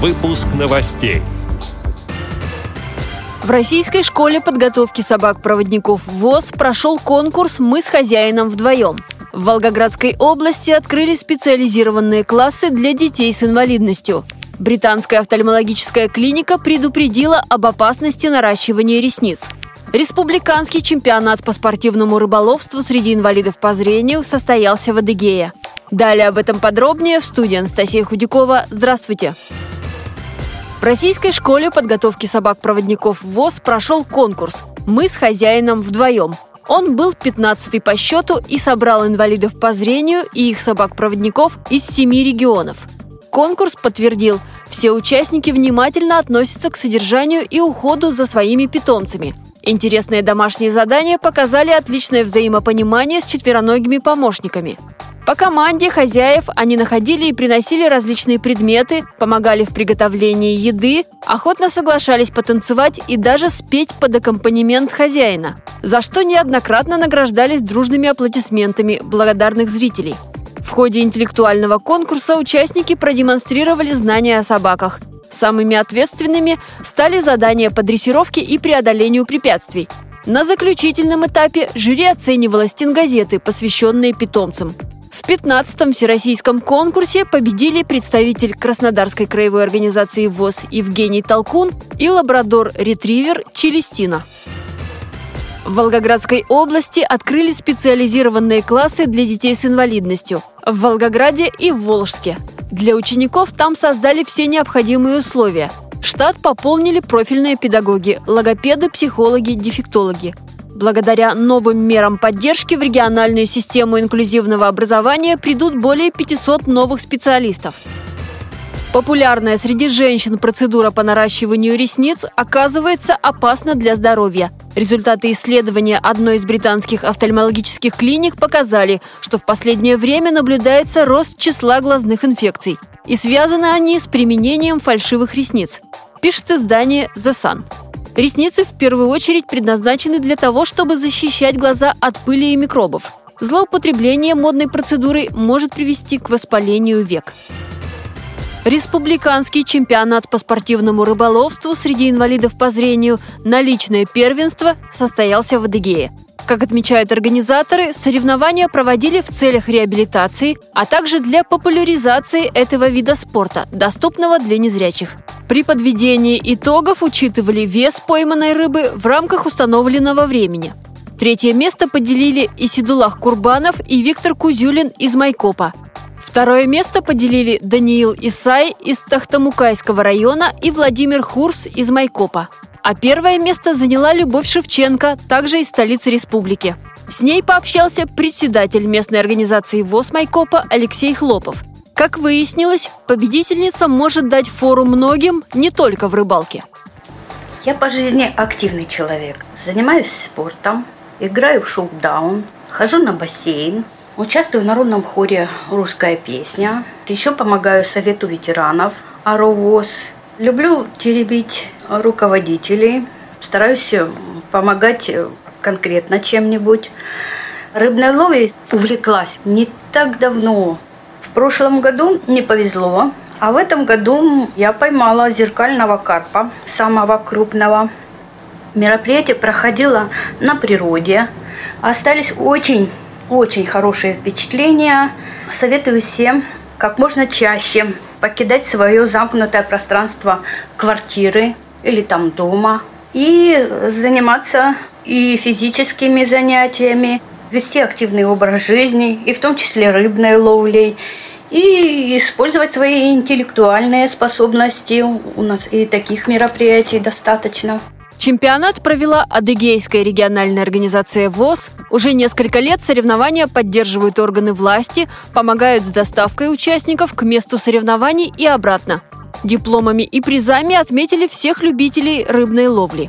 Выпуск новостей. В российской школе подготовки собак-проводников ВОЗ прошел конкурс «Мы с хозяином вдвоем». В Волгоградской области открыли специализированные классы для детей с инвалидностью. Британская офтальмологическая клиника предупредила об опасности наращивания ресниц. Республиканский чемпионат по спортивному рыболовству среди инвалидов по зрению состоялся в Адыгее. Далее об этом подробнее в студии Анастасия Худякова. Здравствуйте! В российской школе подготовки собак-проводников ВОЗ прошел конкурс «Мы с хозяином вдвоем». Он был 15-й по счету и собрал инвалидов по зрению и их собак-проводников из семи регионов. Конкурс подтвердил, все участники внимательно относятся к содержанию и уходу за своими питомцами. Интересные домашние задания показали отличное взаимопонимание с четвероногими помощниками. По команде хозяев они находили и приносили различные предметы, помогали в приготовлении еды, охотно соглашались потанцевать и даже спеть под аккомпанемент хозяина, за что неоднократно награждались дружными аплодисментами благодарных зрителей. В ходе интеллектуального конкурса участники продемонстрировали знания о собаках. Самыми ответственными стали задания по дрессировке и преодолению препятствий. На заключительном этапе жюри оценивало стенгазеты, посвященные питомцам – в 15-м всероссийском конкурсе победили представитель Краснодарской краевой организации ВОЗ Евгений Толкун и лабрадор-ретривер Челестина. В Волгоградской области открыли специализированные классы для детей с инвалидностью. В Волгограде и в Волжске. Для учеников там создали все необходимые условия. Штат пополнили профильные педагоги, логопеды, психологи, дефектологи – Благодаря новым мерам поддержки в региональную систему инклюзивного образования придут более 500 новых специалистов. Популярная среди женщин процедура по наращиванию ресниц оказывается опасна для здоровья. Результаты исследования одной из британских офтальмологических клиник показали, что в последнее время наблюдается рост числа глазных инфекций. И связаны они с применением фальшивых ресниц, пишет издание The Sun. Ресницы в первую очередь предназначены для того, чтобы защищать глаза от пыли и микробов. Злоупотребление модной процедурой может привести к воспалению век. Республиканский чемпионат по спортивному рыболовству среди инвалидов по зрению на личное первенство состоялся в Адыгее. Как отмечают организаторы, соревнования проводили в целях реабилитации, а также для популяризации этого вида спорта, доступного для незрячих. При подведении итогов учитывали вес пойманной рыбы в рамках установленного времени. Третье место поделили Исидулах Курбанов и Виктор Кузюлин из Майкопа. Второе место поделили Даниил Исай из Тахтамукайского района и Владимир Хурс из Майкопа. А первое место заняла Любовь Шевченко, также из столицы республики. С ней пообщался председатель местной организации ВОЗ Майкопа Алексей Хлопов. Как выяснилось, победительница может дать фору многим не только в рыбалке. Я по жизни активный человек. Занимаюсь спортом, играю в шоу-даун, хожу на бассейн, участвую в народном хоре «Русская песня», еще помогаю совету ветеранов «Аровоз». Люблю теребить руководителей, стараюсь помогать конкретно чем-нибудь. Рыбной ловлей увлеклась не так давно, в прошлом году не повезло, а в этом году я поймала зеркального карпа, самого крупного. Мероприятие проходило на природе. Остались очень, очень хорошие впечатления. Советую всем как можно чаще покидать свое замкнутое пространство квартиры или там дома и заниматься и физическими занятиями, вести активный образ жизни, и в том числе рыбной ловлей, и использовать свои интеллектуальные способности. У нас и таких мероприятий достаточно. Чемпионат провела Адыгейская региональная организация ВОЗ. Уже несколько лет соревнования поддерживают органы власти, помогают с доставкой участников к месту соревнований и обратно. Дипломами и призами отметили всех любителей рыбной ловли.